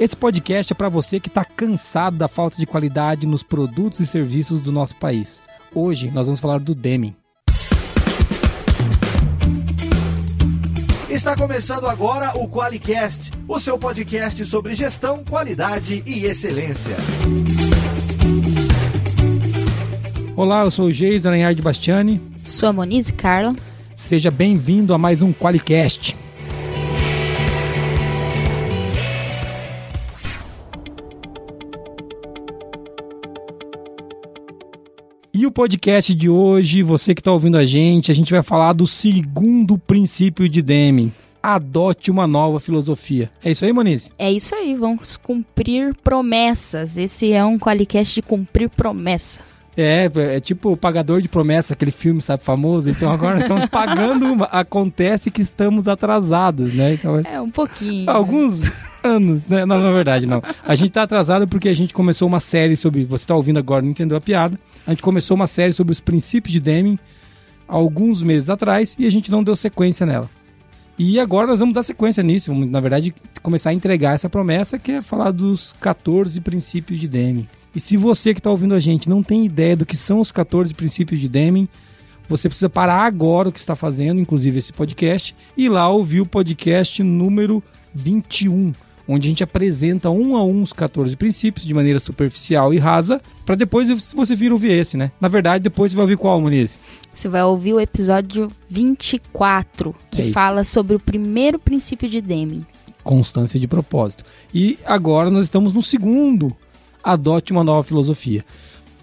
Esse podcast é para você que está cansado da falta de qualidade nos produtos e serviços do nosso país. Hoje nós vamos falar do Deming. Está começando agora o QualiCast, o seu podcast sobre gestão, qualidade e excelência. Olá, eu sou o Geis Aranhard Bastiani. Sou a Monize Carla. Seja bem-vindo a mais um QualiCast. O podcast de hoje, você que está ouvindo a gente, a gente vai falar do segundo princípio de Deming. Adote uma nova filosofia. É isso aí, Monize? É isso aí, vamos cumprir promessas. Esse é um Qualicast de cumprir promessa. É, é tipo o pagador de promessa, aquele filme, sabe, famoso. Então agora nós estamos pagando uma. Acontece que estamos atrasados, né? Então, é, um pouquinho. Alguns né? anos, né? Não, na verdade, não. A gente está atrasado porque a gente começou uma série sobre. Você está ouvindo agora, não entendeu a piada. A gente começou uma série sobre os princípios de Deming alguns meses atrás e a gente não deu sequência nela. E agora nós vamos dar sequência nisso, vamos, na verdade, começar a entregar essa promessa que é falar dos 14 princípios de Deming. E se você que está ouvindo a gente não tem ideia do que são os 14 princípios de Deming, você precisa parar agora o que está fazendo, inclusive esse podcast, e ir lá ouvir o podcast número 21 onde a gente apresenta um a um os 14 princípios de maneira superficial e rasa, para depois você vir ouvir esse, né? Na verdade, depois você vai ouvir qual, Muniz? Você vai ouvir o episódio 24, que é fala sobre o primeiro princípio de Deming. Constância de propósito. E agora nós estamos no segundo, adote uma nova filosofia.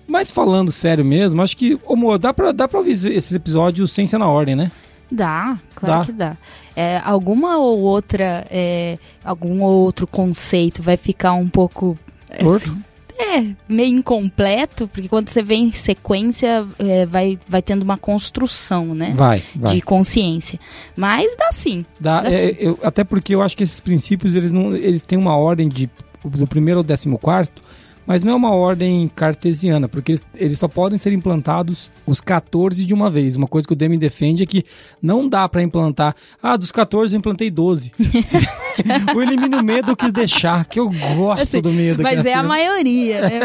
Mas falando sério mesmo, acho que, amor, dá pra, dá pra ouvir esses episódios sem ser na ordem, né? Dá, claro dá. que dá. É, alguma ou outra, é, algum outro conceito vai ficar um pouco. Assim, é, meio incompleto, porque quando você vem em sequência, é, vai, vai tendo uma construção, né? Vai, vai. De consciência. Mas dá sim. Dá, dá é, sim. Eu, até porque eu acho que esses princípios, eles, não, eles têm uma ordem de do primeiro ao décimo quarto, mas não é uma ordem cartesiana, porque eles, eles, só podem ser implantados os 14 de uma vez. Uma coisa que o Demi defende é que não dá para implantar. Ah, dos 14 eu implantei 12. o elimino medo eu quis deixar, que eu gosto assim, do medo. Mas é a maioria, né?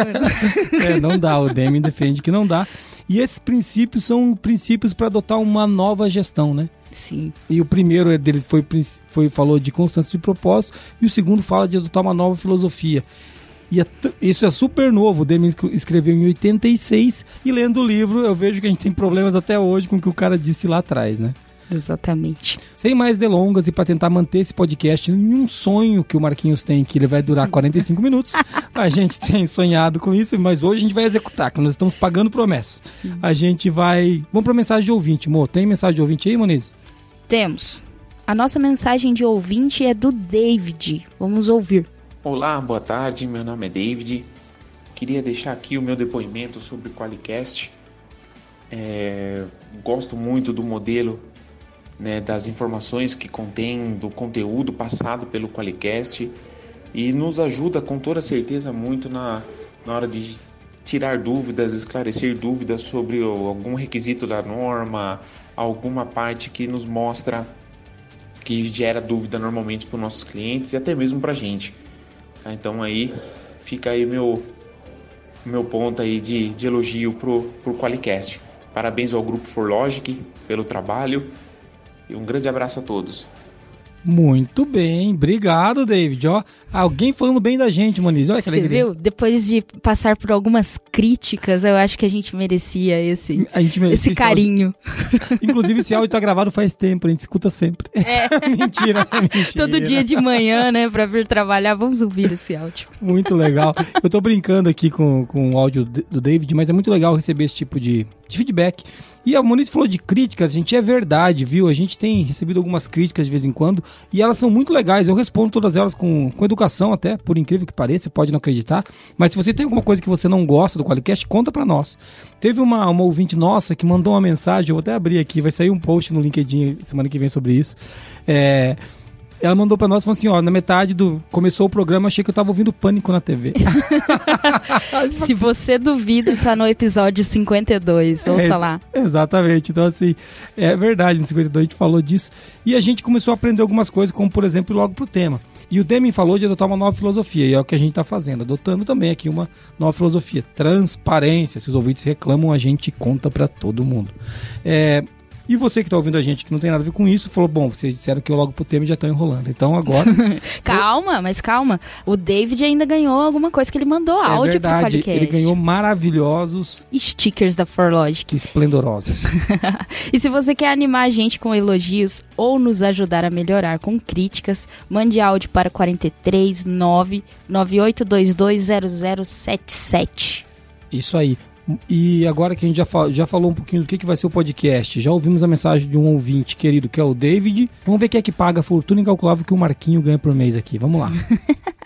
é, não dá. O Demi defende que não dá. E esses princípios são princípios para adotar uma nova gestão, né? Sim. E o primeiro dele foi, foi falou de constância de propósito e o segundo fala de adotar uma nova filosofia. E é isso é super novo. O Deming escreveu em 86 e lendo o livro eu vejo que a gente tem problemas até hoje com o que o cara disse lá atrás, né? Exatamente. Sem mais delongas e para tentar manter esse podcast em um sonho que o Marquinhos tem, que ele vai durar 45 minutos, a gente tem sonhado com isso, mas hoje a gente vai executar, que nós estamos pagando promessas. Sim. A gente vai. Vamos para mensagem de ouvinte, Mo. Tem mensagem de ouvinte aí, Moniz? Temos. A nossa mensagem de ouvinte é do David. Vamos ouvir. Olá, boa tarde. Meu nome é David. Queria deixar aqui o meu depoimento sobre o Qualicast. É, gosto muito do modelo né, das informações que contém, do conteúdo passado pelo Qualicast e nos ajuda com toda certeza muito na, na hora de tirar dúvidas, esclarecer dúvidas sobre algum requisito da norma, alguma parte que nos mostra que gera dúvida normalmente para os nossos clientes e até mesmo para a gente. Então aí fica aí meu meu ponto aí de, de elogio pro, pro Qualicast. Parabéns ao Grupo ForLogic pelo trabalho e um grande abraço a todos. Muito bem, obrigado, David. Ó, alguém falando bem da gente, Moniz. Olha que Você alegria. viu? Depois de passar por algumas críticas, eu acho que a gente merecia esse, gente merecia esse carinho. Esse Inclusive, esse áudio tá gravado faz tempo, a gente escuta sempre. É. mentira, mentira. Todo dia de manhã, né, pra vir trabalhar, vamos ouvir esse áudio. Muito legal. Eu tô brincando aqui com, com o áudio do David, mas é muito legal receber esse tipo de, de feedback. E a Moniz falou de críticas, gente, é verdade, viu? A gente tem recebido algumas críticas de vez em quando e elas são muito legais. Eu respondo todas elas com, com educação até, por incrível que pareça, pode não acreditar. Mas se você tem alguma coisa que você não gosta do Qualicast, conta para nós. Teve uma, uma ouvinte nossa que mandou uma mensagem, eu vou até abrir aqui, vai sair um post no LinkedIn semana que vem sobre isso. É ela mandou para nós e falou assim: ó, na metade do. Começou o programa, achei que eu tava ouvindo pânico na TV. Se você duvida, tá no episódio 52, ouça é, lá. Exatamente. Então, assim, é verdade, no 52 a gente falou disso. E a gente começou a aprender algumas coisas, como por exemplo, logo pro tema. E o Deming falou de adotar uma nova filosofia, e é o que a gente está fazendo, adotando também aqui uma nova filosofia. Transparência. Se os ouvintes reclamam, a gente conta para todo mundo. É, e você que está ouvindo a gente que não tem nada a ver com isso, falou: bom, vocês disseram que eu logo pro tema já estão enrolando. Então agora. calma, mas calma. O David ainda ganhou alguma coisa que ele mandou é áudio verdade, pro podcast. Ele ganhou maravilhosos stickers da ForLogic. Esplendorosos. e se você quer animar a gente com elogios ou nos ajudar a melhorar com críticas, mande áudio para 43 9 98220077. Isso aí. E agora que a gente já, fal já falou um pouquinho do que, que vai ser o podcast, já ouvimos a mensagem de um ouvinte querido que é o David. Vamos ver quem é que paga a fortuna incalculável que o Marquinho ganha por mês aqui. Vamos lá.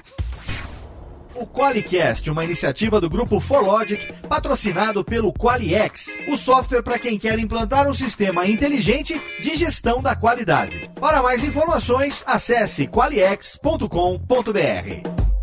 O QualiCast, uma iniciativa do grupo ForLogic, patrocinado pelo QualiX, o software para quem quer implantar um sistema inteligente de gestão da qualidade. Para mais informações, acesse qualiex.com.br.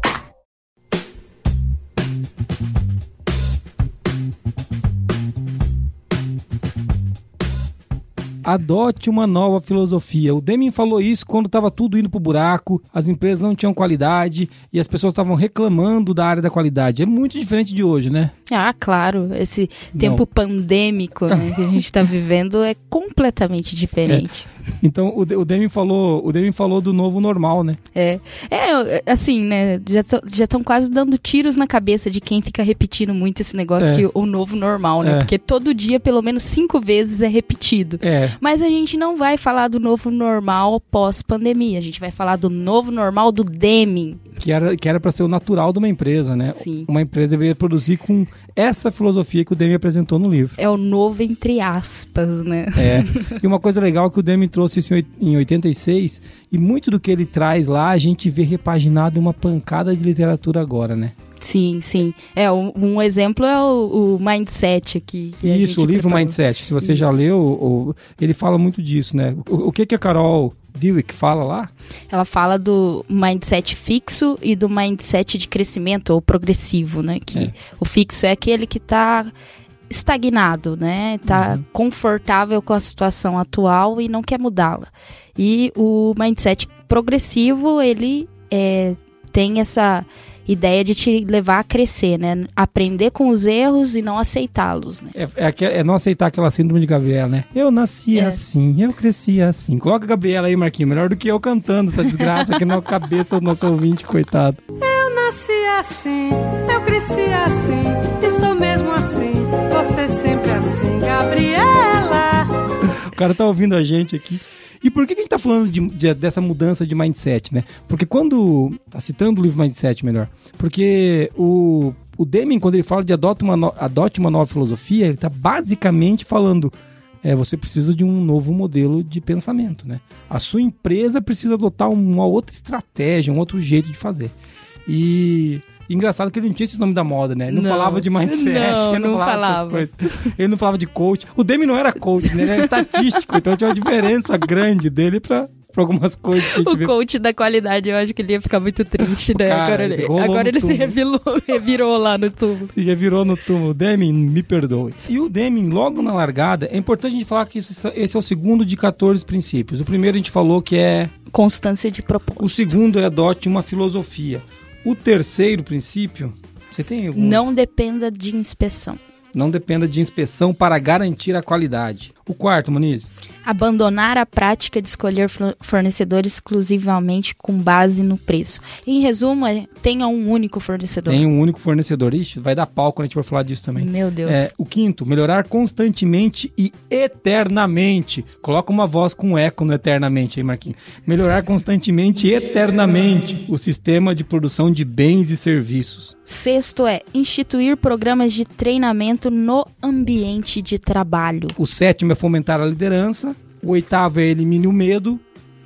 adote uma nova filosofia. O Deming falou isso quando estava tudo indo pro buraco, as empresas não tinham qualidade e as pessoas estavam reclamando da área da qualidade. É muito diferente de hoje, né? Ah, claro. Esse tempo não. pandêmico né, que a gente está vivendo é completamente diferente. É. Então o, o Demi falou, o Demi falou do novo normal, né? É, é assim, né? Já estão quase dando tiros na cabeça de quem fica repetindo muito esse negócio é. de o novo normal, né? É. Porque todo dia pelo menos cinco vezes é repetido. É. Mas a gente não vai falar do novo normal pós pandemia. A gente vai falar do novo normal do Deming que era que era para ser o natural de uma empresa, né? Sim. Uma empresa deveria produzir com essa filosofia que o Demi apresentou no livro. É o novo entre aspas, né? É. E uma coisa legal é que o Demi trouxe isso em 86 e muito do que ele traz lá a gente vê repaginado em uma pancada de literatura agora, né? Sim, sim. É, um, um exemplo é o, o Mindset aqui. Isso, o livro preparou. Mindset. Se você Isso. já leu, ele fala muito disso, né? O, o que, que a Carol Dweck fala lá? Ela fala do mindset fixo e do mindset de crescimento ou progressivo, né? Que é. o fixo é aquele que está estagnado, né? Tá uhum. confortável com a situação atual e não quer mudá-la. E o mindset progressivo, ele é, tem essa ideia de te levar a crescer, né? Aprender com os erros e não aceitá-los, né? É, é, é, não aceitar aquela síndrome de Gabriela, né? Eu nasci é. assim, eu cresci assim. Coloca a Gabriela aí, Marquinhos, melhor do que eu cantando essa desgraça aqui na cabeça do nosso ouvinte, coitado. Eu nasci assim, eu cresci assim, e sou mesmo assim, você sempre assim, Gabriela. o cara tá ouvindo a gente aqui. E por que, que a gente está falando de, de, dessa mudança de mindset, né? Porque quando. Tá citando o livro Mindset melhor. Porque o, o Deming, quando ele fala de adote uma, no, adote uma nova filosofia, ele está basicamente falando. É, você precisa de um novo modelo de pensamento, né? A sua empresa precisa adotar uma outra estratégia, um outro jeito de fazer. E engraçado que ele não tinha esse nome da moda, né? Ele não, não falava de mindset, não, ele não, não falava. Ele não falava de coach. O Demi não era coach, né? Ele era estatístico, então tinha uma diferença grande dele pra, pra algumas coisas O vê. coach da qualidade, eu acho que ele ia ficar muito triste, né? Cara, agora ele, agora ele se revirou, revirou lá no túmulo. Se revirou no túmulo. Deming, me perdoe. E o Deming, logo na largada, é importante a gente falar que esse, esse é o segundo de 14 princípios. O primeiro a gente falou que é... Constância de propósito. O segundo é adote uma filosofia. O terceiro princípio, você tem algum? Não dependa de inspeção. Não dependa de inspeção para garantir a qualidade. O quarto, Muniz? abandonar a prática de escolher fornecedor exclusivamente com base no preço. Em resumo, é, tenha um único fornecedor. Tem um único fornecedor. Ixi, vai dar pau quando a gente for falar disso também. Meu Deus. É, o quinto, melhorar constantemente e eternamente. Coloca uma voz com eco no eternamente aí, Marquinhos. Melhorar constantemente e eternamente o sistema de produção de bens e serviços. Sexto é instituir programas de treinamento no ambiente de trabalho. O sétimo é fomentar a liderança. O oitavo é elimine o medo.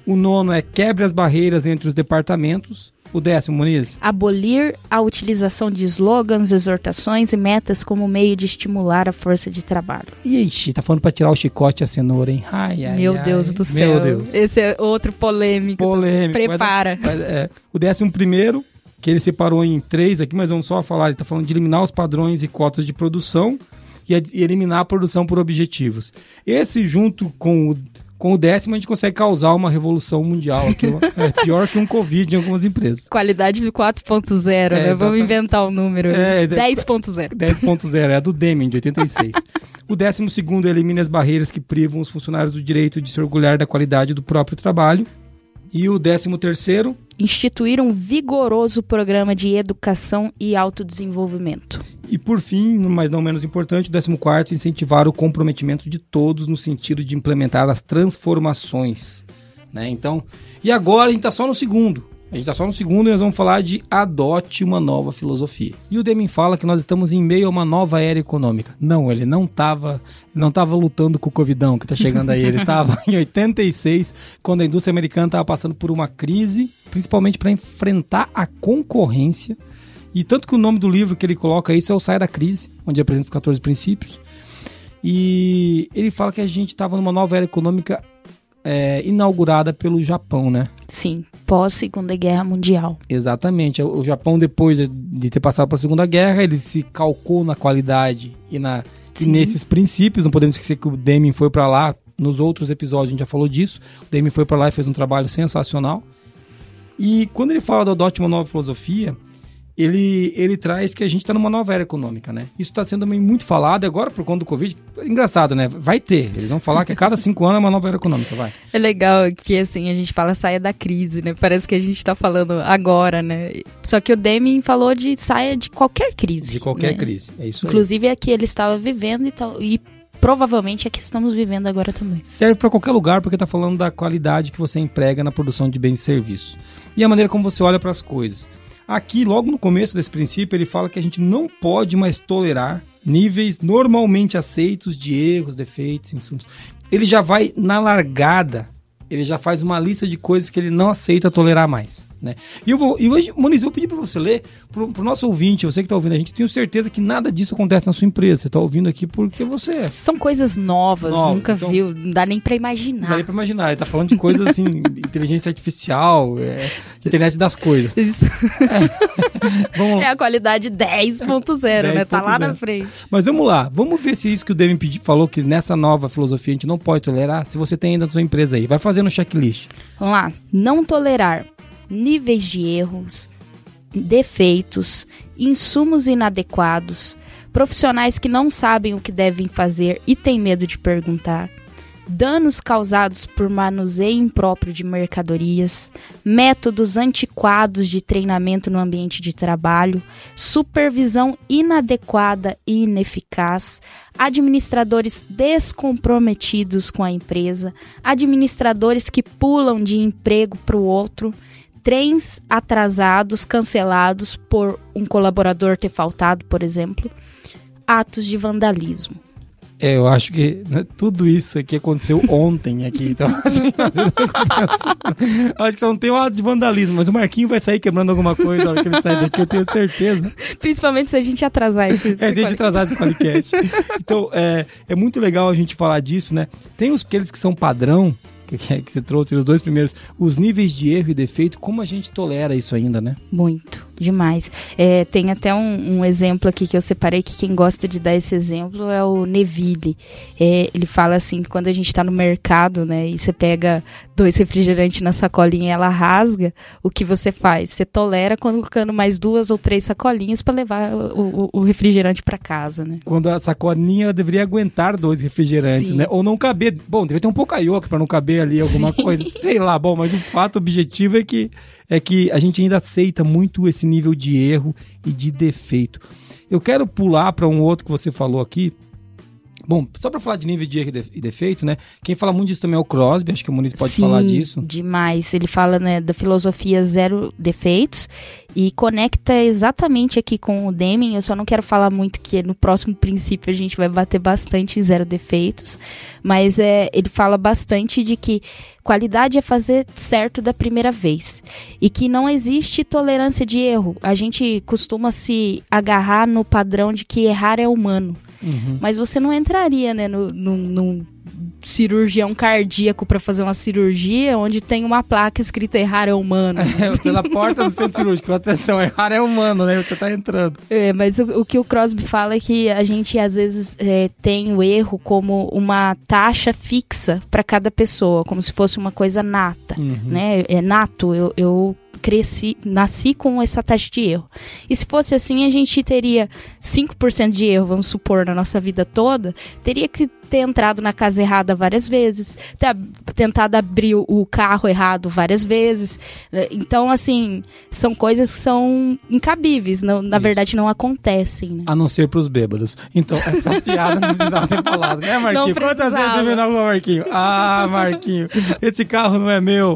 O nono é quebre as barreiras entre os departamentos. O décimo, Muniz? Abolir a utilização de slogans, exortações e metas como meio de estimular a força de trabalho. Ixi, tá falando pra tirar o chicote e a cenoura, hein? Ai, ai, Meu ai, Deus do céu. Meu Deus. Esse é outro polêmico. Polêmico. Prepara. Mas, mas, é, o décimo primeiro, que ele separou em três aqui, mas vamos só falar. Ele tá falando de eliminar os padrões e cotas de produção e, eliminar a produção por objetivos. Esse, junto com o, Com o décimo, a gente consegue causar uma revolução mundial. Aqui, é pior que um Covid em algumas empresas. Qualidade do 4.0, é, né? Vamos inventar o um número. É, 10.0. 10.0, é a do Deming, de 86. o décimo segundo elimina as barreiras que privam os funcionários do direito de se orgulhar da qualidade do próprio trabalho. E o décimo terceiro? Instituir um vigoroso programa de educação e autodesenvolvimento. E por fim, mas não menos importante, o décimo quarto, incentivar o comprometimento de todos no sentido de implementar as transformações. Né? Então, e agora a gente está só no segundo. A gente está só no segundo e nós vamos falar de adote uma nova filosofia. E o Deming fala que nós estamos em meio a uma nova era econômica. Não, ele não estava não tava lutando com o Covidão que está chegando aí. Ele estava em 86, quando a indústria americana estava passando por uma crise, principalmente para enfrentar a concorrência. E tanto que o nome do livro que ele coloca isso é o Saia da Crise, onde apresenta os 14 princípios. E ele fala que a gente estava numa nova era econômica é, inaugurada pelo Japão, né? Sim, pós Segunda Guerra Mundial. Exatamente. O Japão, depois de ter passado para a Segunda Guerra, ele se calcou na qualidade e, na, e nesses princípios. Não podemos esquecer que o Deming foi para lá. Nos outros episódios a gente já falou disso. O Deming foi para lá e fez um trabalho sensacional. E quando ele fala do adote uma nova filosofia, ele, ele traz que a gente está numa nova era econômica, né? Isso está sendo também muito falado agora por conta do Covid. Engraçado, né? Vai ter. Eles vão falar que a cada cinco anos é uma nova era econômica, vai. É legal que, assim, a gente fala saia da crise, né? Parece que a gente está falando agora, né? Só que o Deming falou de saia de qualquer crise. De qualquer né? crise, é isso Inclusive aí. é que ele estava vivendo e, tal, e provavelmente é que estamos vivendo agora também. Serve para qualquer lugar porque está falando da qualidade que você emprega na produção de bens e serviços. E a maneira como você olha para as coisas. Aqui, logo no começo desse princípio, ele fala que a gente não pode mais tolerar níveis normalmente aceitos de erros, defeitos, insumos. Ele já vai na largada ele já faz uma lista de coisas que ele não aceita tolerar mais. Né? E eu vou, e hoje, Moniz, eu vou pedir para você ler, para o nosso ouvinte, você que está ouvindo a gente, tenho certeza que nada disso acontece na sua empresa. Você está ouvindo aqui porque você. É. São coisas novas, novas nunca então, viu, não dá nem para imaginar. Não dá nem para imaginar. Ele está falando de coisas assim, inteligência artificial, é, internet das coisas. Isso. É, é a qualidade 10.0, 10. né? Tá lá 0. na frente. Mas vamos lá, vamos ver se isso que o Devin falou, que nessa nova filosofia a gente não pode tolerar, se você tem ainda na sua empresa aí. Vai fazendo o checklist. Vamos lá. Não tolerar níveis de erros, defeitos, insumos inadequados, profissionais que não sabem o que devem fazer e têm medo de perguntar, danos causados por manuseio impróprio de mercadorias, métodos antiquados de treinamento no ambiente de trabalho, supervisão inadequada e ineficaz, administradores descomprometidos com a empresa, administradores que pulam de emprego para o outro, trens atrasados, cancelados por um colaborador ter faltado, por exemplo, atos de vandalismo. É, eu acho que né, tudo isso aqui aconteceu ontem aqui. Então, assim, acho que só não tem um ato de vandalismo, mas o Marquinho vai sair quebrando alguma coisa na hora que ele sair daqui, eu tenho certeza. Principalmente se a gente atrasar esse. É, se a gente atrasar esse podcast. Então, é, é muito legal a gente falar disso, né? Tem os aqueles que são padrão, que, que você trouxe, os dois primeiros, os níveis de erro e defeito, como a gente tolera isso ainda, né? Muito, demais. É, tem até um, um, exemplo aqui que eu separei, que quem gosta de dar esse exemplo é o Neville. É, ele fala assim, que quando a gente está no mercado, né, e você pega dois refrigerantes na sacolinha e ela rasga, o que você faz? Você tolera colocando mais duas ou três sacolinhas para levar o, o, o refrigerante para casa, né? Quando a sacolinha ela deveria aguentar dois refrigerantes, Sim. né? Ou não caber. Bom, deveria ter um pouco para não caber ali alguma Sim. coisa. Sei lá, bom, mas o fato objetivo é que é que a gente ainda aceita muito esse nível de erro e de defeito. Eu quero pular para um outro que você falou aqui, Bom, só para falar de nível de erro e defeito, né? Quem fala muito disso também é o Crosby, acho que o Muniz pode Sim, falar disso. demais. Ele fala né, da filosofia zero defeitos e conecta exatamente aqui com o Deming. Eu só não quero falar muito que no próximo princípio a gente vai bater bastante em zero defeitos, mas é, ele fala bastante de que qualidade é fazer certo da primeira vez e que não existe tolerância de erro. A gente costuma se agarrar no padrão de que errar é humano. Uhum. Mas você não entraria, né, no, no, no cirurgião cardíaco para fazer uma cirurgia onde tem uma placa escrita errar é humano. É, pela porta do centro cirúrgico. Atenção, errar é humano, né? Você tá entrando. É, mas o, o que o Crosby fala é que a gente às vezes é, tem o erro como uma taxa fixa para cada pessoa, como se fosse uma coisa nata, uhum. né? É nato. Eu, eu cresci, nasci com essa taxa de erro. E se fosse assim, a gente teria 5% de erro, vamos supor, na nossa vida toda, teria que ter entrado na casa errada várias vezes, ter tentado abrir o carro errado várias vezes. Então, assim, são coisas que são incabíveis, não, na Isso. verdade não acontecem. Né? A não ser pros bêbados. Então, essa piada não precisava ter falado, né, Marquinho? Quantas vezes você viu na rua, Marquinho? Ah, Marquinho, esse carro não é meu.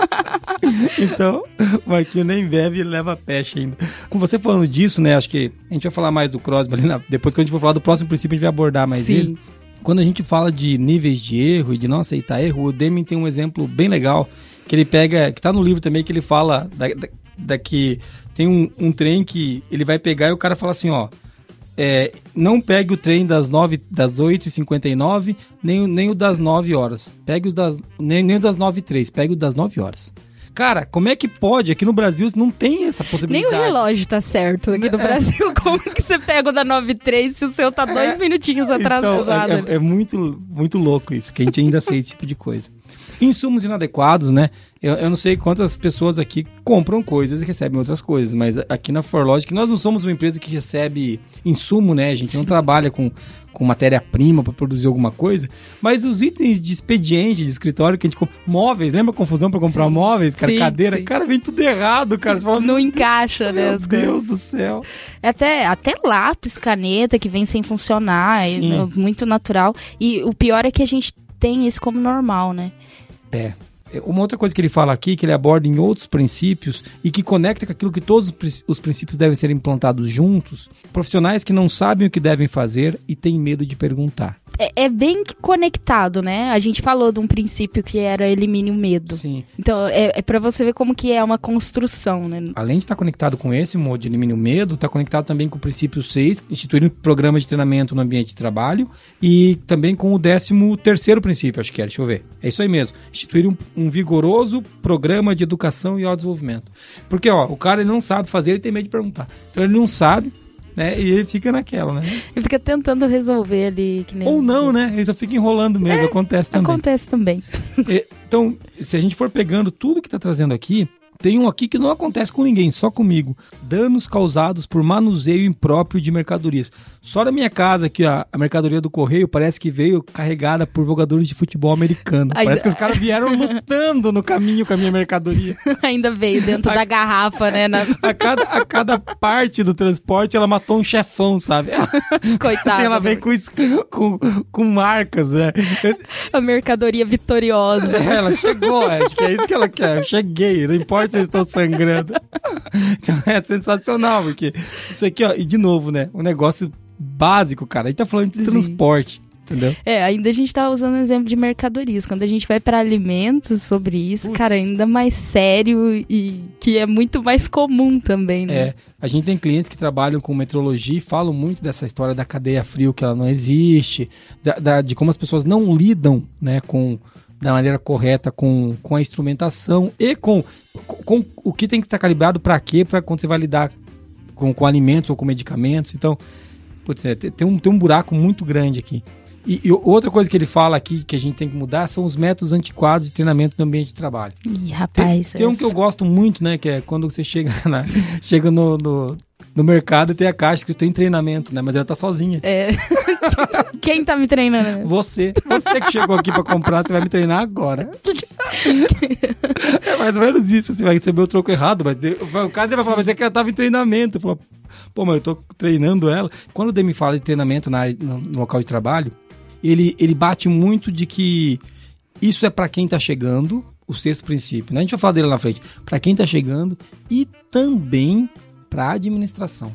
então, o Marquinho nem bebe e leva peixe ainda. Com você falando disso, né, acho que a gente vai falar mais do Crosby ali, na, depois que a gente for falar do próximo princípio, a gente vai abordar mais Sim. ele quando a gente fala de níveis de erro e de não aceitar erro, o Deming tem um exemplo bem legal que ele pega, que tá no livro também, que ele fala da, da, da que tem um, um, trem que ele vai pegar e o cara fala assim, ó, é, não pegue o trem das, 9, das 8h59, nem, nem o das 9 horas. Pegue o das, nem, nem o das 9 h 03, pegue o das 9 horas. Cara, como é que pode? Aqui no Brasil não tem essa possibilidade. Nem o relógio tá certo aqui no é. Brasil. Como que você pega o da 93 se o seu tá dois é. minutinhos então, atrasado? Então, é, é, muito, muito louco isso, que a gente ainda aceita esse tipo de coisa. Insumos inadequados, né? Eu, eu, não sei quantas pessoas aqui compram coisas e recebem outras coisas, mas aqui na ForLogic nós não somos uma empresa que recebe insumo, né? A gente Sim. não trabalha com, com matéria-prima para produzir alguma coisa, mas os itens de expediente, de escritório que a gente compra, móveis, lembra a confusão para comprar sim. móveis, cara, sim, cadeira, sim. cara, vem tudo errado, cara. Fala, não encaixa, né? Meu Deus coisas. do céu. Até, até lápis, caneta que vem sem funcionar, é muito natural. E o pior é que a gente tem isso como normal, né? É, uma outra coisa que ele fala aqui, que ele aborda em outros princípios e que conecta com aquilo que todos os princípios devem ser implantados juntos, profissionais que não sabem o que devem fazer e têm medo de perguntar é, é, bem conectado, né? A gente falou de um princípio que era elimine o medo. Sim. Então, é, é para você ver como que é uma construção, né? Além de estar conectado com esse modo de elimine o medo, está conectado também com o princípio 6, instituir um programa de treinamento no ambiente de trabalho e também com o décimo terceiro princípio, acho que é, deixa eu ver. É isso aí mesmo. Instituir um, um vigoroso programa de educação e autodesenvolvimento. Porque, ó, o cara ele não sabe fazer, ele tem medo de perguntar. Então ele não sabe, né? E ele fica naquela, né? Ele fica tentando resolver ali. Ou não, né? Ele só fica enrolando mesmo, é, acontece também. Acontece também. então, se a gente for pegando tudo que está trazendo aqui, tem um aqui que não acontece com ninguém, só comigo. Danos causados por manuseio impróprio de mercadorias. Só na minha casa aqui, a, a mercadoria do correio parece que veio carregada por jogadores de futebol americano. Ainda... Parece que os caras vieram lutando no caminho com a minha mercadoria. Ainda veio dentro a, da garrafa, né? Na... A, cada, a cada parte do transporte ela matou um chefão, sabe? Coitada. Assim, ela vem com, com, com marcas, né? A mercadoria vitoriosa. É, ela chegou, acho que é isso que ela quer. Eu cheguei, não importa se eu estou sangrando. Então é sensacional, porque isso aqui, ó, e de novo, né? Um negócio básico, cara. A gente tá falando de Sim. transporte. Entendeu? É, ainda a gente tá usando exemplo de mercadorias. Quando a gente vai para alimentos sobre isso, Puts. cara, ainda mais sério e que é muito mais comum também, né? É, a gente tem clientes que trabalham com metrologia e falam muito dessa história da cadeia frio, que ela não existe, da, da, de como as pessoas não lidam, né, com da maneira correta com, com a instrumentação e com, com, o que tem que estar calibrado para quê, para quando você vai lidar com, com alimentos ou com medicamentos. Então, putz, é, tem, um, tem um buraco muito grande aqui. E, e, outra coisa que ele fala aqui que a gente tem que mudar são os métodos antiquados de treinamento no ambiente de trabalho. Ih, rapaz. Tem, tem um que eu gosto muito, né? Que é quando você chega, na, chega no, no, no mercado tem a caixa que tem treinamento, né? Mas ela tá sozinha. É. Quem tá me treinando? Você. Você que chegou aqui pra comprar, você vai me treinar agora. é mais ou menos isso. Você vai receber o troco errado, mas o cara vai falar, mas é que ela tava em treinamento. Eu falo, pô, mas eu tô treinando ela. Quando o Demi fala de treinamento na, no, no local de trabalho, ele, ele bate muito de que isso é para quem tá chegando, o sexto princípio. Né? A gente vai falar dele lá na frente. Para quem tá chegando e também para administração.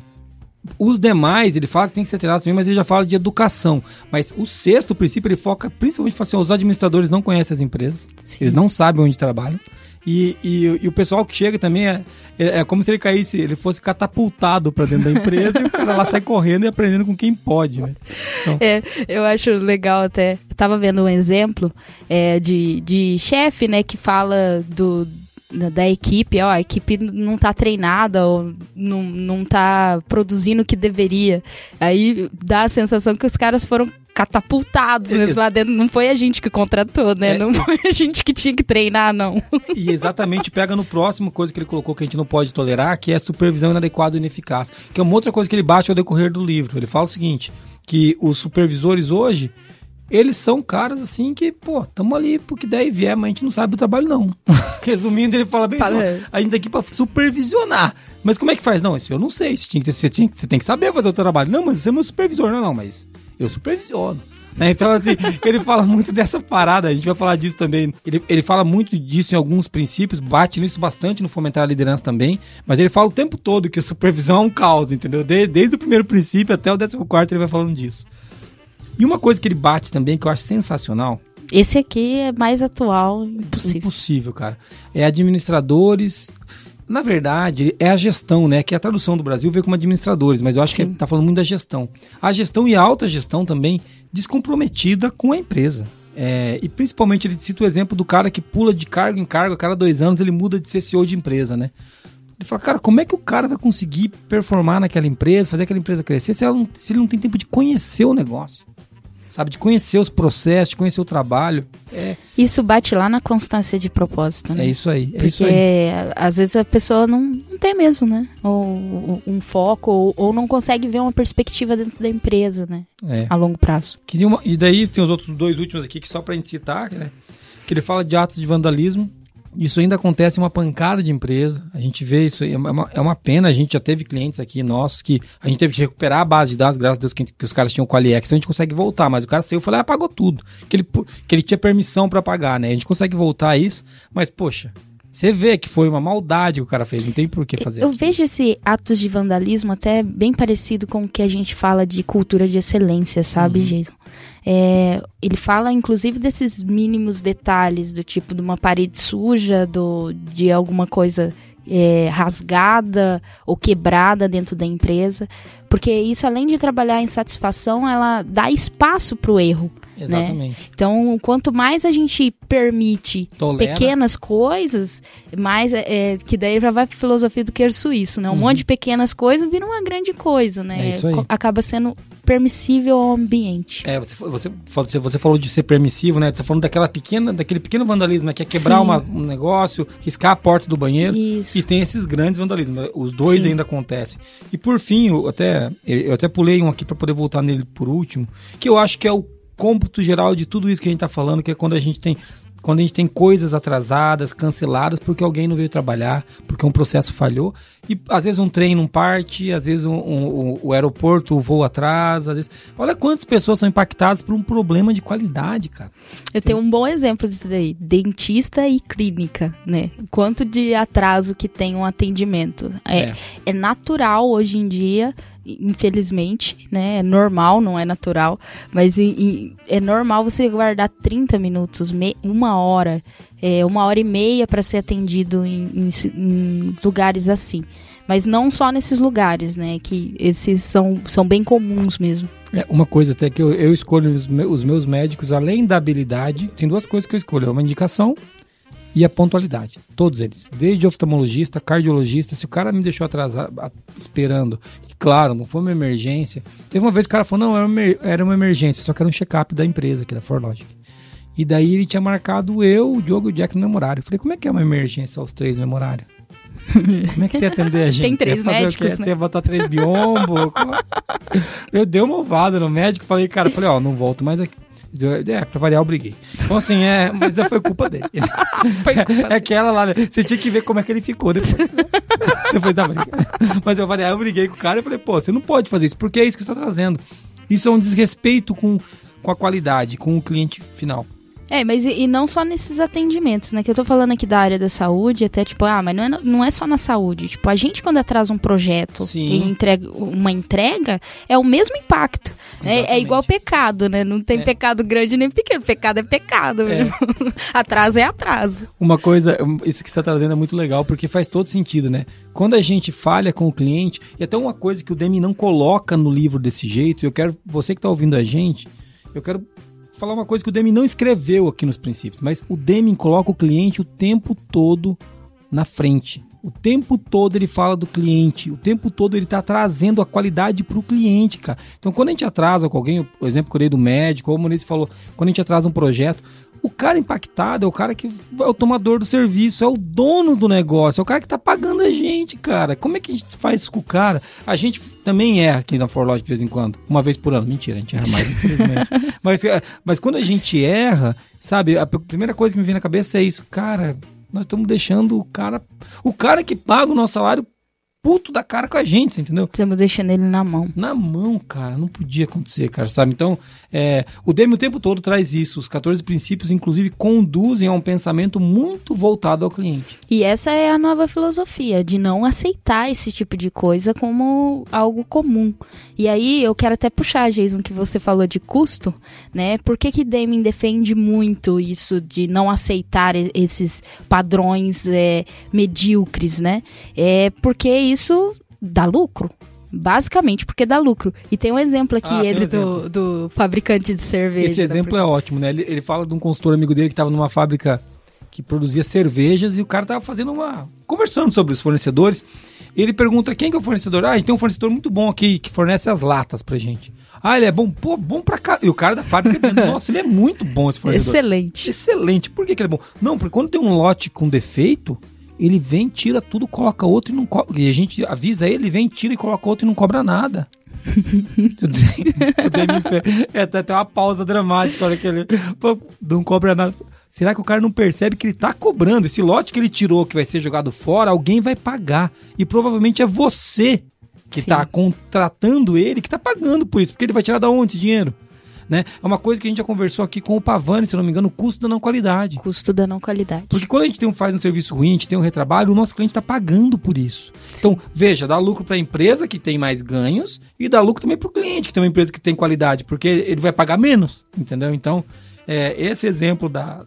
Os demais, ele fala que tem que ser treinado também, mas ele já fala de educação. Mas o sexto princípio, ele foca principalmente assim, os administradores não conhecem as empresas, Sim. eles não sabem onde trabalham. E, e, e, o pessoal que chega também é, é, é, como se ele caísse, ele fosse catapultado para dentro da empresa e o cara lá sai correndo e aprendendo com quem pode, né? Então... É, eu acho legal até. Eu tava vendo um exemplo é, de, de chefe, né, que fala do da equipe, ó, a equipe não tá treinada ou não, não tá produzindo o que deveria. Aí dá a sensação que os caras foram catapultados lá dentro. Não foi a gente que contratou, né? É, não foi a gente que tinha que treinar, não. E exatamente pega no próximo coisa que ele colocou que a gente não pode tolerar, que é supervisão inadequada e ineficaz. Que é uma outra coisa que ele bate ao decorrer do livro. Ele fala o seguinte, que os supervisores hoje, eles são caras assim que, pô, tamo ali porque daí vier, mas a gente não sabe o trabalho, não. Resumindo, ele fala bem fala. Só, a gente tá aqui pra supervisionar. Mas como é que faz? Não, isso eu não sei. Você, tinha que, você, tinha, você tem que saber fazer o trabalho. Não, mas você é meu supervisor. Não, não, mas eu supervisiono. Né? Então, assim, ele fala muito dessa parada, a gente vai falar disso também. Ele, ele fala muito disso em alguns princípios, bate nisso bastante no fomentar a liderança também, mas ele fala o tempo todo que a supervisão é um caos, entendeu? De, desde o primeiro princípio até o décimo quarto ele vai falando disso. E uma coisa que ele bate também, que eu acho sensacional. Esse aqui é mais atual, impossível. Impossível, cara. É administradores na verdade, é a gestão, né? Que a tradução do Brasil veio como administradores, mas eu acho Sim. que está falando muito da gestão. A gestão e a alta gestão também descomprometida com a empresa. É, e principalmente ele cita o exemplo do cara que pula de cargo em cargo, a cada dois anos ele muda de ser CEO de empresa, né? Ele fala, cara, como é que o cara vai conseguir performar naquela empresa, fazer aquela empresa crescer se, não, se ele não tem tempo de conhecer o negócio? sabe? De conhecer os processos, de conhecer o trabalho. É... Isso bate lá na constância de propósito, né? É isso aí. É Porque isso aí. às vezes a pessoa não, não tem mesmo, né? Ou, um foco, ou, ou, não consegue ver uma perspectiva dentro da empresa, né? É. A longo prazo. Uma, e daí tem os outros dois últimos aqui que só para gente citar, né? Que ele fala de atos de vandalismo isso ainda acontece em uma pancada de empresa. A gente vê isso, é uma, é uma pena. A gente já teve clientes aqui nossos que a gente teve que recuperar a base de dados, graças a Deus que, que os caras tinham Qualiex. Então a gente consegue voltar, mas o cara saiu e falou: ah, apagou tudo. Que ele, que ele tinha permissão para apagar, né? A gente consegue voltar a isso, mas poxa, você vê que foi uma maldade que o cara fez, não tem por que fazer. Eu aquilo. vejo esse atos de vandalismo até bem parecido com o que a gente fala de cultura de excelência, sabe, uhum. Jason? É, ele fala, inclusive, desses mínimos detalhes, do tipo de uma parede suja, do, de alguma coisa é, rasgada ou quebrada dentro da empresa, porque isso, além de trabalhar em satisfação, ela dá espaço para o erro. Né? Exatamente. Né? Então, quanto mais a gente permite Tolera. pequenas coisas, mais é, é que daí já vai para filosofia do queijo suíço, né? Um uhum. monte de pequenas coisas vira uma grande coisa, né? É Acaba sendo permissível ao ambiente. É, você, você, você falou de ser permissivo, né? Você falando daquela pequena, daquele pequeno vandalismo, né? que é quebrar uma, um negócio, riscar a porta do banheiro. Isso. E tem esses grandes vandalismos. Os dois Sim. ainda acontecem. E por fim, eu eu até pulei um aqui para poder voltar nele por último, que eu acho que é o cômputo geral de tudo isso que a gente está falando, que é quando a gente tem quando a gente tem coisas atrasadas, canceladas, porque alguém não veio trabalhar, porque um processo falhou. E às vezes um trem não parte, às vezes um, um, o aeroporto voa atrás, às vezes. Olha quantas pessoas são impactadas por um problema de qualidade, cara. Eu tenho um bom exemplo disso daí: dentista e clínica, né? Quanto de atraso que tem um atendimento. É, é. é natural hoje em dia infelizmente, né? É normal, não é natural, mas é normal você guardar 30 minutos, uma hora, é, uma hora e meia para ser atendido em, em, em, lugares assim. Mas não só nesses lugares, né? Que esses são, são bem comuns mesmo. É, uma coisa até que eu, eu escolho os, os meus médicos, além da habilidade, tem duas coisas que eu escolho: é uma indicação e a pontualidade. Todos eles. Desde oftalmologista, cardiologista. Se o cara me deixou atrasado, esperando claro, não foi uma emergência. Teve uma vez que o cara falou, não, era uma, era uma emergência, só que era um check-up da empresa, aqui da Forlogic. E daí ele tinha marcado eu, o Diogo e o Jack no mesmo horário. Eu falei, como é que é uma emergência aos três no mesmo horário? Como é que você ia atender a gente? Tem três você médicos, né? Você ia botar três biombo? eu dei uma ovada no médico, falei, cara, falei, ó, não volto mais aqui. É, pra variar, eu briguei. Então, assim, é, mas foi culpa dele. foi culpa é aquela lá, né? Você tinha que ver como é que ele ficou depois. depois da briga. Mas eu variar, eu briguei com o cara e falei, pô, você não pode fazer isso, porque é isso que você está trazendo. Isso é um desrespeito com, com a qualidade, com o cliente final. É, mas e, e, não só nesses atendimentos, né? Que eu tô falando aqui da área da saúde, até tipo, ah, mas não é, não é só na saúde. Tipo, a gente quando atrasa um projeto Sim. e entrega uma entrega, é o mesmo impacto. Né? É igual pecado, né? Não tem é. pecado grande nem pequeno. Pecado é pecado. É. atraso é atraso. Uma coisa, isso que você está trazendo é muito legal, porque faz todo sentido, né? Quando a gente falha com o cliente, e até uma coisa que o Demi não coloca no livro desse jeito, eu quero, você que está ouvindo a gente, eu quero falar uma coisa que o Deming não escreveu aqui nos princípios, mas o Deming coloca o cliente o tempo todo na frente. O tempo todo ele fala do cliente, o tempo todo ele está trazendo a qualidade para o cliente, cara. Então, quando a gente atrasa com alguém, o exemplo que eu dei do médico, como o Maurício falou, quando a gente atrasa um projeto, o cara impactado é o cara que é o tomador do serviço, é o dono do negócio, é o cara que tá pagando a gente, cara. Como é que a gente faz isso com o cara? A gente também erra aqui na Forlog de vez em quando, uma vez por ano. Mentira, a gente erra mais, infelizmente. mas, é, mas quando a gente erra, sabe, a primeira coisa que me vem na cabeça é isso, cara. Nós estamos deixando o cara. O cara que paga o nosso salário puto da cara com a gente, entendeu? Estamos deixando ele na mão. Na mão, cara. Não podia acontecer, cara, sabe? Então, é, o Demi o tempo todo traz isso. Os 14 princípios, inclusive, conduzem a um pensamento muito voltado ao cliente. E essa é a nova filosofia, de não aceitar esse tipo de coisa como algo comum. E aí, eu quero até puxar, Jason, que você falou de custo, né? Por que que Deming defende muito isso de não aceitar esses padrões é, medíocres, né? É porque isso isso dá lucro. Basicamente porque dá lucro. E tem um exemplo aqui, ah, ele, um do, do, fabricante de cerveja. Esse exemplo é ótimo, né? Ele, ele fala de um consultor amigo dele que estava numa fábrica que produzia cervejas e o cara estava fazendo uma. conversando sobre os fornecedores. Ele pergunta quem que é o fornecedor? Ah, a gente tem um fornecedor muito bom aqui que fornece as latas pra gente. Ah, ele é bom? Pô, bom pra cá. E o cara da fábrica dizendo, nossa, ele é muito bom esse fornecedor. Excelente. Excelente. Por que, que ele é bom? Não, porque quando tem um lote com defeito, ele vem, tira tudo, coloca outro e não cobra. E a gente avisa ele, vem, tira e coloca outro e não cobra nada. é até uma pausa dramática olha que ele não cobra nada. Será que o cara não percebe que ele tá cobrando? Esse lote que ele tirou, que vai ser jogado fora, alguém vai pagar. E provavelmente é você que Sim. tá contratando ele, que tá pagando por isso. Porque ele vai tirar da onde esse dinheiro? Né? É uma coisa que a gente já conversou aqui com o Pavani, se não me engano, o custo da não qualidade. Custo da não qualidade. Porque quando a gente tem um, faz um serviço ruim, a gente tem um retrabalho, o nosso cliente está pagando por isso. Sim. Então, veja, dá lucro para a empresa que tem mais ganhos e dá lucro também para o cliente que tem uma empresa que tem qualidade, porque ele vai pagar menos, entendeu? Então, é, esse exemplo da,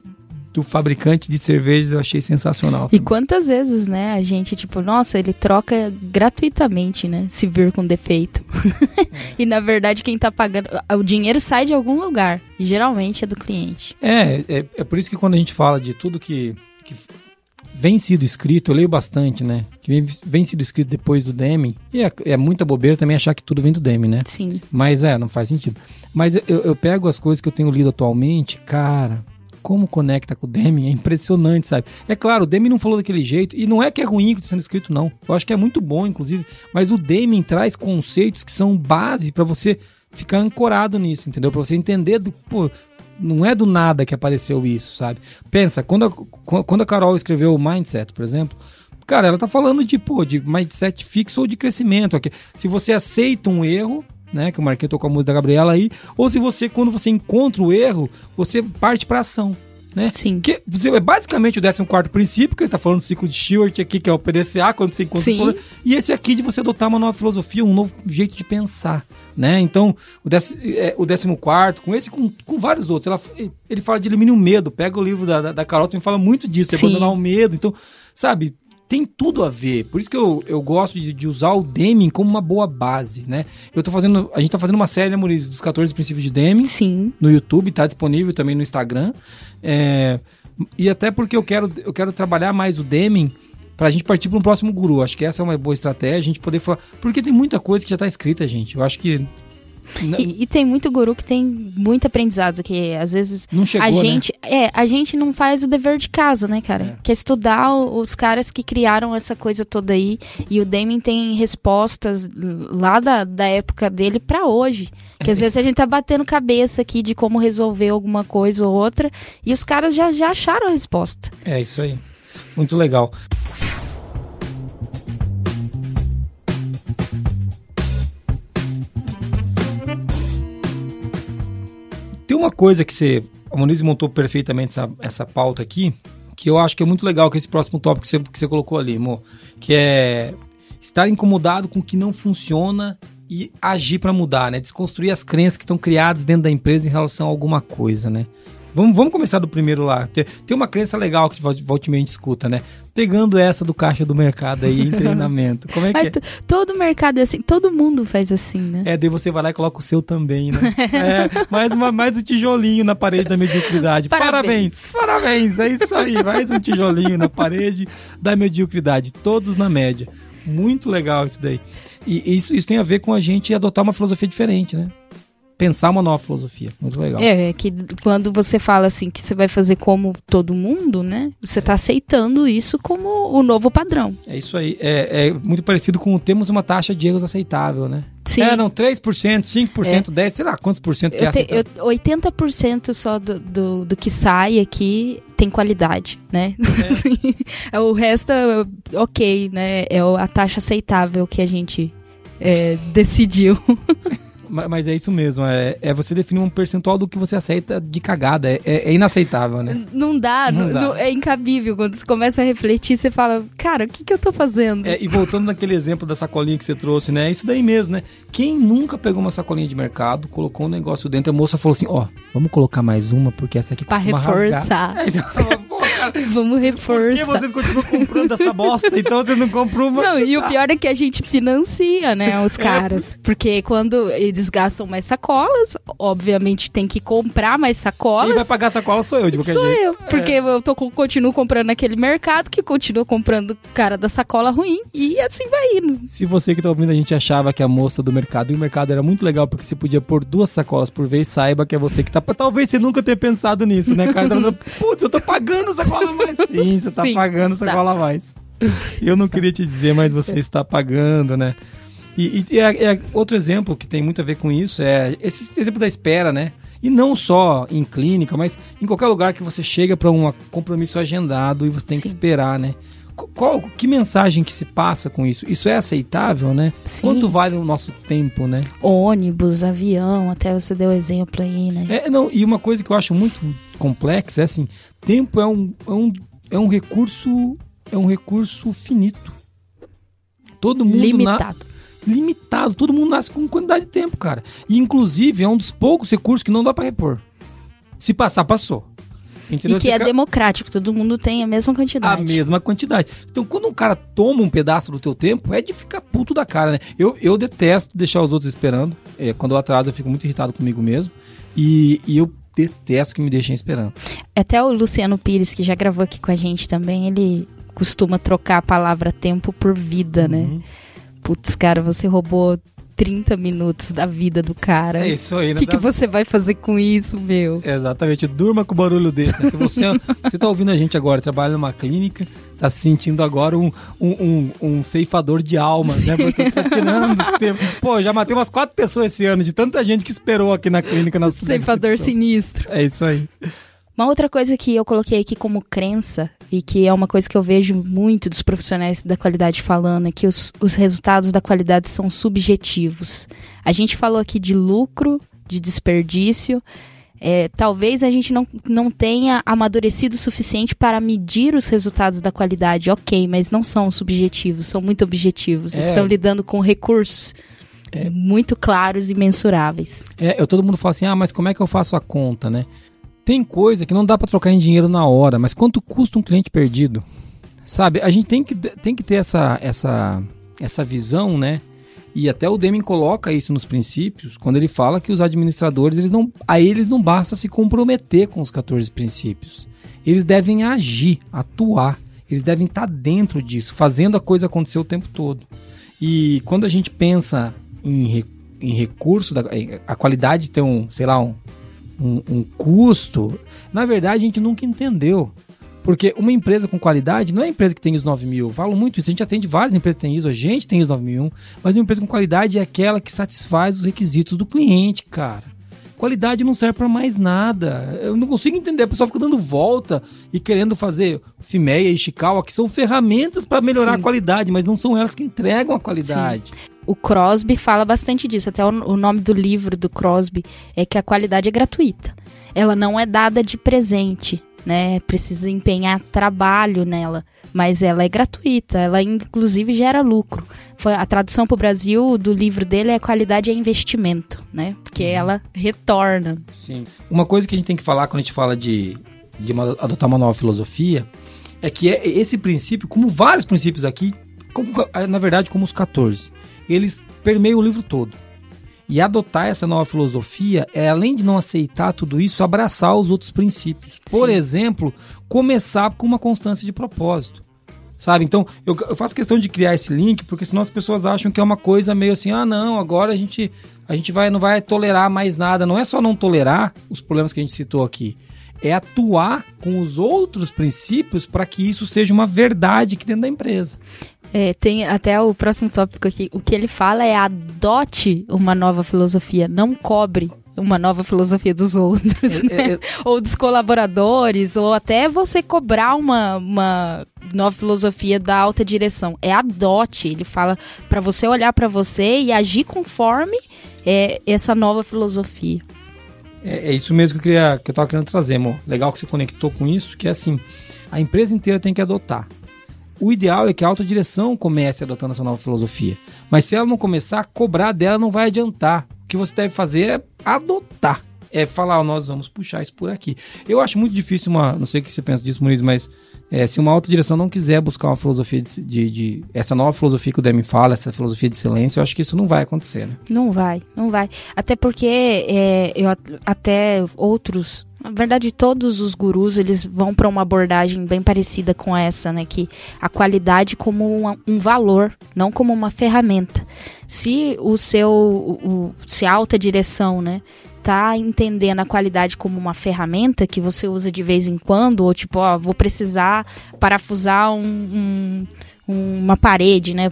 do fabricante de cervejas eu achei sensacional. E quantas vezes, né, a gente, tipo, nossa, ele troca gratuitamente, né, se vir com defeito. E na verdade quem tá pagando, o dinheiro sai de algum lugar, e geralmente é do cliente. É, é, é por isso que quando a gente fala de tudo que, que vem sido escrito, eu leio bastante, né? Que vem, sido escrito depois do Deming. E é, é, muita bobeira também achar que tudo vem do Deming, né? Sim. Mas é, não faz sentido. Mas eu, eu pego as coisas que eu tenho lido atualmente, cara, como conecta com o Demi é impressionante, sabe? É claro, o Demi não falou daquele jeito, e não é que é ruim que está sendo escrito, não. Eu acho que é muito bom, inclusive, mas o Demi traz conceitos que são base para você ficar ancorado nisso, entendeu? Para você entender do, pô, não é do nada que apareceu isso, sabe? Pensa, quando a, quando a Carol escreveu o Mindset, por exemplo, cara, ela tá falando de, pô, de mindset fixo ou de crescimento. Se você aceita um erro, né? Que o Marquinhos tocou a música da Gabriela aí. Ou se você, quando você encontra o erro, você parte para ação. Né? Sim. Que você, é basicamente o 14 princípio, que ele está falando do ciclo de Stewart aqui, que é o PDCA, quando você encontra Sim. o problema. E esse aqui de você adotar uma nova filosofia, um novo jeito de pensar. Né? Então, o, dec, é, o 14, com esse com, com vários outros. Ela, ele fala de eliminar o medo. Pega o livro da, da, da Carol, me fala muito disso, de abandonar o medo. Então, sabe, tem tudo a ver. Por isso que eu, eu gosto de, de, usar o Deming como uma boa base, né? Eu tô fazendo. A gente tá fazendo uma série, né, Maurício, dos 14 princípios de Deming. Sim. No YouTube, tá disponível também no Instagram. É, e até porque eu quero, eu quero trabalhar mais o Deming pra gente partir para um próximo guru. Acho que essa é uma boa estratégia, a gente poder falar. Porque tem muita coisa que já tá escrita, gente. Eu acho que e, e, tem muito guru que tem muito aprendizado, que às vezes não chegou, a né? gente, né? é, a gente não faz o dever de casa, né, cara? É. Que é estudar os caras que criaram essa coisa toda aí. E o Damien tem respostas lá da, da época dele para hoje. Que às vezes a gente tá batendo cabeça aqui de como resolver alguma coisa ou outra, e os caras já, já acharam a resposta. É isso aí. Muito legal. Tem uma coisa que você a Moniz montou perfeitamente essa, essa pauta aqui, que eu acho que é muito legal que esse próximo tópico que você, que você colocou ali, amor, que é estar incomodado com o que não funciona e agir para mudar, né? Desconstruir as crenças que estão criadas dentro da empresa em relação a alguma coisa, né? Vamos, vamos começar do primeiro lá. Tem, tem uma crença legal que volta e escuta, né? Pegando essa do caixa do mercado aí em treinamento. Como é que é? Todo mercado é assim, todo mundo faz assim, né? É, daí você vai lá e coloca o seu também, né? é, mais, uma, mais um tijolinho na parede da mediocridade. Parabéns! Parabéns! Parabéns! É isso aí, mais um tijolinho na parede da mediocridade. Todos na média. Muito legal isso daí. E isso, isso tem a ver com a gente adotar uma filosofia diferente, né? Pensar uma nova filosofia. Muito legal. É, é, que quando você fala assim que você vai fazer como todo mundo, né? Você está aceitando isso como o novo padrão. É isso aí. É, é muito parecido com temos uma taxa de erros aceitável, né? Sim. É, não, 3%, 5%, é. 10%, sei lá quantos por cento que eu é te, eu, 80% só do, do, do, que sai aqui tem qualidade, né? É. o resto, ok, né? É a taxa aceitável que a gente é, decidiu. Mas é isso mesmo, é, é você definir um percentual do que você aceita de cagada. É, é, é inaceitável, né? Não dá, não, não dá. Não, é incabível. Quando você começa a refletir, você fala, cara, o que, que eu tô fazendo? É, e voltando naquele exemplo da sacolinha que você trouxe, né? É isso daí mesmo, né? Quem nunca pegou uma sacolinha de mercado, colocou um negócio dentro, a moça falou assim: ó, oh, vamos colocar mais uma, porque essa aqui Pra reforçar. É, então, Vamos reforçar. Por que vocês continuam comprando essa bosta? Então vocês não compram uma. Não, e o pior é que a gente financia, né, os é. caras. Porque quando eles gastam mais sacolas, obviamente tem que comprar mais sacolas. Quem vai pagar sacola sou eu, de qualquer sou jeito. Sou eu, porque é. eu tô, continuo comprando naquele mercado que continua comprando cara da sacola ruim e assim vai indo. Se você que tá ouvindo a gente achava que a moça do mercado e o mercado era muito legal porque você podia pôr duas sacolas por vez, saiba que é você que tá. Talvez você nunca tenha pensado nisso, né, cara? Tá Putz, eu tô pagando sacola mais. Sim, você tá Sim, pagando sacola mais. Eu não queria te dizer, mas você está pagando, né? E, e, e é, é outro exemplo que tem muito a ver com isso é esse exemplo da espera, né? E não só em clínica, mas em qualquer lugar que você chega para um compromisso agendado e você tem Sim. que esperar, né? Qual, que mensagem que se passa com isso? Isso é aceitável, né? Sim. Quanto vale o nosso tempo, né? Ônibus, avião, até você deu exemplo aí, né? É, não, e uma coisa que eu acho muito complexa é assim, tempo é um, é um, é um recurso é um recurso finito. Todo mundo limitado. Na... limitado, todo mundo nasce com quantidade de tempo, cara. E inclusive é um dos poucos recursos que não dá para repor. Se passar, passou. Entendeu? E que é democrático, todo mundo tem a mesma quantidade. A mesma quantidade. Então, quando um cara toma um pedaço do teu tempo, é de ficar puto da cara, né? Eu, eu detesto deixar os outros esperando. É, quando eu atraso, eu fico muito irritado comigo mesmo. E, e eu detesto que me deixem esperando. Até o Luciano Pires, que já gravou aqui com a gente também, ele costuma trocar a palavra tempo por vida, né? uhum. né? Putz, cara, você roubou 30 minutos da vida do cara. É isso aí, né? O que, que você vai fazer com isso, meu? Exatamente, durma com o barulho desse. Né? Se você, você tá ouvindo a gente agora, trabalha numa clínica, tá se sentindo agora um, um, um, um ceifador de almas, né? Porque tá tirando tempo. Pô, já matei umas quatro pessoas esse ano, de tanta gente que esperou aqui na clínica. Na ceifador sinistro. É isso aí. Uma outra coisa que eu coloquei aqui como crença, e que é uma coisa que eu vejo muito dos profissionais da qualidade falando, é que os, os resultados da qualidade são subjetivos. A gente falou aqui de lucro, de desperdício. É, talvez a gente não, não tenha amadurecido o suficiente para medir os resultados da qualidade, ok, mas não são subjetivos, são muito objetivos. É. Estão lidando com recursos é. muito claros e mensuráveis. É, eu, todo mundo fala assim, ah, mas como é que eu faço a conta, né? Tem coisa que não dá para trocar em dinheiro na hora, mas quanto custa um cliente perdido? Sabe, a gente tem que, tem que ter essa, essa, essa visão, né? E até o Deming coloca isso nos princípios, quando ele fala que os administradores, eles não, a eles não basta se comprometer com os 14 princípios. Eles devem agir, atuar. Eles devem estar dentro disso, fazendo a coisa acontecer o tempo todo. E quando a gente pensa em, em recurso, da, a qualidade de ter um, sei lá, um, um, um custo, na verdade a gente nunca entendeu. Porque uma empresa com qualidade não é empresa que tem ISO 9000. Eu falo muito isso, a gente atende várias empresas que têm ISO, a gente tem ISO 9001, mas uma empresa com qualidade é aquela que satisfaz os requisitos do cliente, cara. Qualidade não serve para mais nada. Eu não consigo entender. A pessoa fica dando volta e querendo fazer FIMEA e Ishikawa, que são ferramentas para melhorar Sim. a qualidade, mas não são elas que entregam a qualidade. Sim o Crosby fala bastante disso. Até o, o, nome do livro do Crosby é que a qualidade é gratuita. ela não é dada de presente, né? Precisa empenhar trabalho nela, mas ela é gratuita, ela inclusive gera lucro. Foi a tradução para o Brasil do livro dele é qualidade é investimento, né? Porque uhum. ela retorna. Sim. Uma coisa que a gente tem que falar quando a gente fala de, de uma, adotar uma nova filosofia é que é esse princípio, como vários princípios aqui, como, na verdade como os 14, eles permeiam o livro todo. E adotar essa nova filosofia é, além de não aceitar tudo isso, abraçar os outros princípios. Por Sim. exemplo, começar com uma constância de propósito. Sabe? Então, eu, eu, faço questão de criar esse link, porque senão as pessoas acham que é uma coisa meio assim, ah, não, agora a gente, a gente vai, não vai tolerar mais nada. Não é só não tolerar os problemas que a gente citou aqui. É atuar com os outros princípios para que isso seja uma verdade aqui dentro da empresa. É, tem até o próximo tópico aqui. O que ele fala é adote uma nova filosofia, não cobre uma nova filosofia dos outros, é, é né? é, ou dos colaboradores, ou até você cobrar uma, uma nova filosofia da alta direção. É adote. Ele fala para você olhar para você e agir conforme é, essa nova filosofia. É, é, isso mesmo que eu, queria, que eu tava querendo trazer, amor. Legal que você conectou com isso, que é assim, a empresa inteira tem que adotar. O ideal é que a alta direção comece adotando essa nova filosofia. Mas se ela não começar, cobrar dela não vai adiantar. O que você deve fazer é adotar. É falar, nós vamos puxar isso por aqui. Eu acho muito difícil uma. Não sei o que você pensa disso, Muniz, mas é, se uma alta direção não quiser buscar uma filosofia de, de, de, essa nova filosofia que o Demi fala, essa filosofia de silêncio, eu acho que isso não vai acontecer, né? Não vai, não vai. Até porque é, eu até outros na verdade, todos os gurus eles vão para uma abordagem bem parecida com essa, né? Que a qualidade como um, valor, não como uma ferramenta. Se o seu, o, se a alta direção, né, tá entendendo a qualidade como uma ferramenta que você usa de vez em quando, ou tipo, ó, vou precisar parafusar um, um, uma parede, né?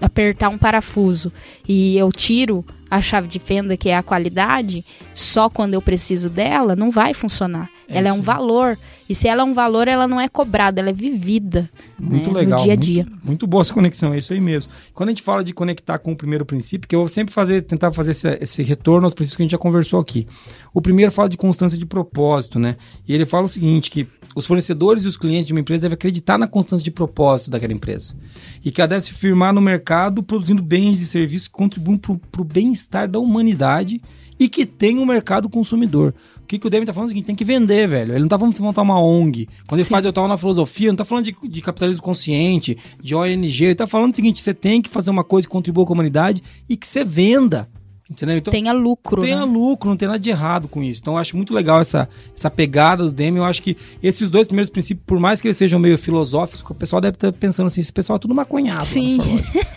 Apertar um parafuso e eu tiro a chave de fenda, que é a qualidade, só quando eu preciso dela, não vai funcionar. É ela é um valor. E se ela é um valor, ela não é cobrada, ela é vivida. Muito né, legal. No dia a dia. Muito, muito, boa essa conexão, é isso aí mesmo. Quando a gente fala de conectar com o primeiro princípio, que eu vou sempre fazer, tentar fazer esse, esse retorno aos princípios que a gente já conversou aqui. O primeiro fala de constância de propósito, né? E ele fala o seguinte: que os fornecedores e os clientes de uma empresa devem acreditar na constância de propósito daquela empresa. E que ela deve se firmar no mercado produzindo bens e serviços que contribuem para o bem-estar da humanidade e que tem um mercado consumidor. O que, que o Demi tá falando é o seguinte, tem que vender, velho. Ele não tá falando de montar uma ONG. Quando ele Sim. faz eu tava na filosofia, não tá falando de, de, capitalismo consciente, de ONG. Ele tá falando o seguinte, você tem que fazer uma coisa que contribua com a comunidade e que você venda. Entendeu? Então, tenha lucro. Tenha né? lucro, não tem nada de errado com isso. Então eu acho muito legal essa, essa pegada do Demi. Eu acho que esses dois primeiros princípios, por mais que eles sejam meio filosóficos, o pessoal deve estar pensando assim: esse pessoal é tudo maconhado. Sim.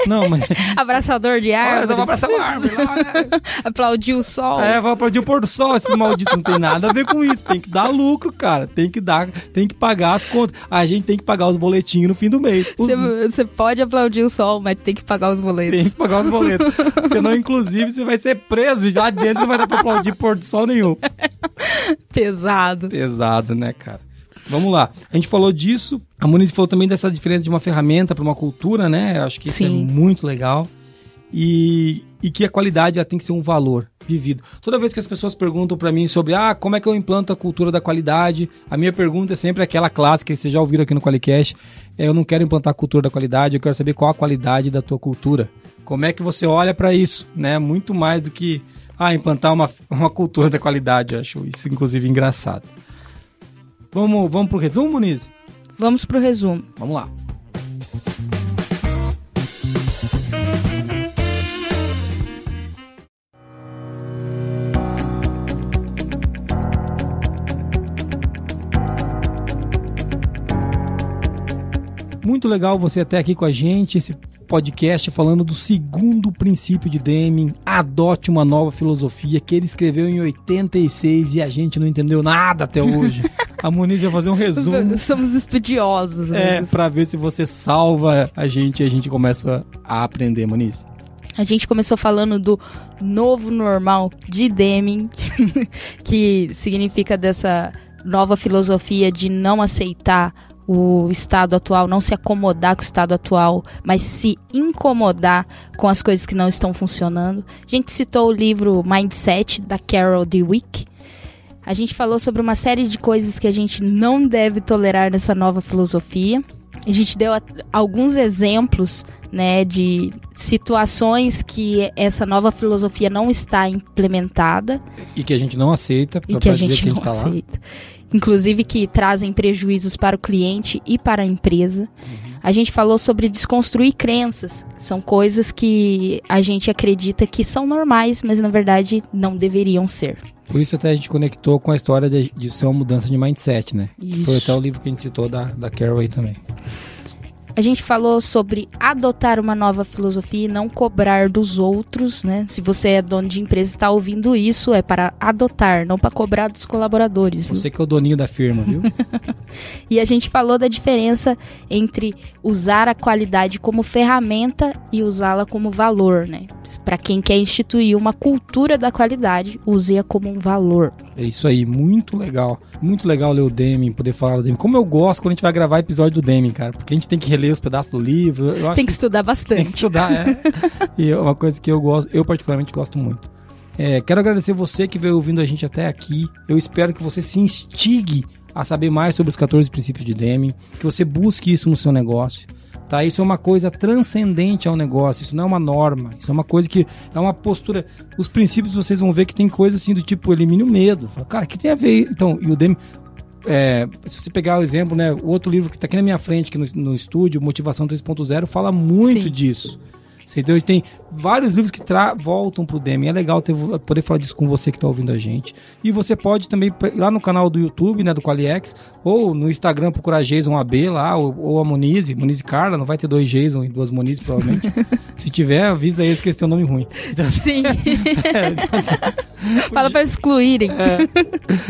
Não, mas. Abraçador de árvore. Vamos abraçar uma árvore lá, né? aplaudir o sol. É, vou aplaudir o pôr do sol. Esses malditos não tem nada a ver com isso. Tem que dar lucro, cara. Tem que dar, tem que pagar as contas. A gente tem que pagar os boletinhos no fim do mês. Você os... pode aplaudir o sol, mas tem que pagar os boletos. Tem que pagar os boletos. Senão, inclusive, você vai ser preso lá dentro não vai dar pra aplaudir pôr do sol nenhum. Pesado. Pesado, né, cara? Vamos lá. A gente falou disso. A Muniz falou também dessa diferença de uma ferramenta para uma cultura, né? Eu acho que isso é Sim. é muito legal. E, e que a qualidade ela tem que ser um valor vivido. Toda vez que as pessoas perguntam para mim sobre ah, como é que eu implanto a cultura da qualidade, a minha pergunta é sempre aquela clássica que vocês já ouviram aqui no Qualicast. É, eu não quero implantar a cultura da qualidade, eu quero saber qual a qualidade da tua cultura. Como é que você olha para isso, né? Muito mais do que ah, implantar uma, uma cultura da qualidade. Eu acho isso, inclusive, engraçado. Vamos, vamos pro resumo, Muniz? Vamos pro resumo. Vamos lá. Muito legal você até aqui com a gente. Esse podcast falando do segundo princípio de Deming, adote uma nova filosofia que ele escreveu em 86 e a gente não entendeu nada até hoje. A Muniz vai fazer um resumo. Somos estudiosos. É, para ver se você salva a gente e a gente começa a aprender, Muniz. A gente começou falando do novo normal de Deming, que significa dessa nova filosofia de não aceitar o estado atual, não se acomodar com o estado atual, mas se incomodar com as coisas que não estão funcionando. A gente citou o livro Mindset da Carol Dweck. A gente falou sobre uma série de coisas que a gente não deve tolerar nessa nova filosofia. A gente deu alguns exemplos né, de situações que essa nova filosofia não está implementada. E que a gente não aceita. E que a gente, que a gente não tá aceita. Lá inclusive que trazem prejuízos para o cliente e para a empresa. Uhum. A gente falou sobre desconstruir crenças, são coisas que a gente acredita que são normais, mas na verdade não deveriam ser. Por isso até a gente conectou com a história de, de ser uma mudança de mindset, né? Isso. Foi até o livro que a gente citou da, da Carol aí também. A gente falou sobre adotar uma nova filosofia e não cobrar dos outros, né? Se você é dono de empresa e está ouvindo isso, é para adotar, não para cobrar dos colaboradores. Viu? Você que é o doninho da firma, viu? e a gente falou da diferença entre usar a qualidade como ferramenta e usá-la como valor, né? Para quem quer instituir uma cultura da qualidade, use-a como um valor. É isso aí, muito legal. Muito legal ler o Deming, poder falar do Deming. Como eu gosto quando a gente vai gravar episódio do Deming, cara. Porque a gente tem que reler os pedaços do livro. tem que estudar bastante. Tem que estudar, é. e é uma coisa que eu gosto, eu particularmente gosto muito. É, quero agradecer você que veio ouvindo a gente até aqui. Eu espero que você se instigue a saber mais sobre os 14 princípios de Deming, que você busque isso no seu negócio. Tá? Isso é uma coisa transcendente ao negócio, isso não é uma norma, isso é uma coisa que é uma postura. Os princípios vocês vão ver que tem coisa assim do tipo elimine o medo. Cara, que tem a ver? Então, e o Demi, é, se você pegar o exemplo, né, o outro livro que está aqui na minha frente, que no, no estúdio, Motivação 3.0, fala muito Sim. disso. Você entendeu? Tem vários livros que voltam pro Demi. É legal ter, poder falar disso com você que está ouvindo a gente. E você pode também ir lá no canal do YouTube, né, do Qualiex, ou no Instagram procurar Jason AB lá, ou, ou a Monize, Monize Carla, não vai ter dois Jason e duas Monize, provavelmente. Se tiver, avisa eles que esse tem um nome ruim. Então, Sim. é, então, assim, Fala para excluírem. É,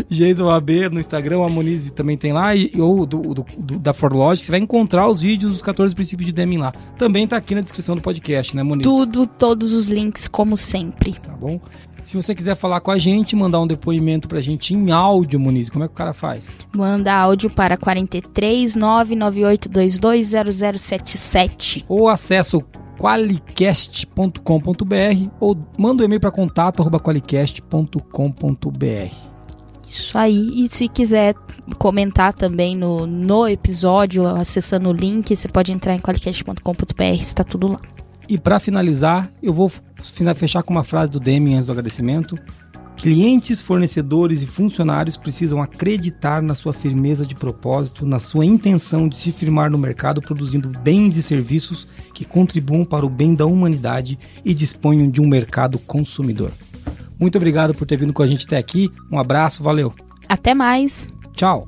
Jason AB no Instagram, a Monize também tem lá, e, ou do, do, do, da Forlogic, você vai encontrar os vídeos dos 14 princípios de Deming lá. Também tá aqui na descrição do podcast, né, Monize? Tudo, todos os links, como sempre. Tá bom? Se você quiser falar com a gente, mandar um depoimento pra gente em áudio, Muniz, como é que o cara faz? Manda áudio para 43 998220077. Ou acesso qualicast.com.br ou manda um e-mail para contato@qualicast.com.br. Isso aí. E se quiser comentar também no, no episódio, acessando o link, você pode entrar em qualicast.com.br, está tudo lá. E para finalizar, eu vou fechar com uma frase do Demi antes do agradecimento. Clientes, fornecedores e funcionários precisam acreditar na sua firmeza de propósito, na sua intenção de se firmar no mercado produzindo bens e serviços que contribuam para o bem da humanidade e disponham de um mercado consumidor. Muito obrigado por ter vindo com a gente até aqui. Um abraço, valeu. Até mais. Tchau.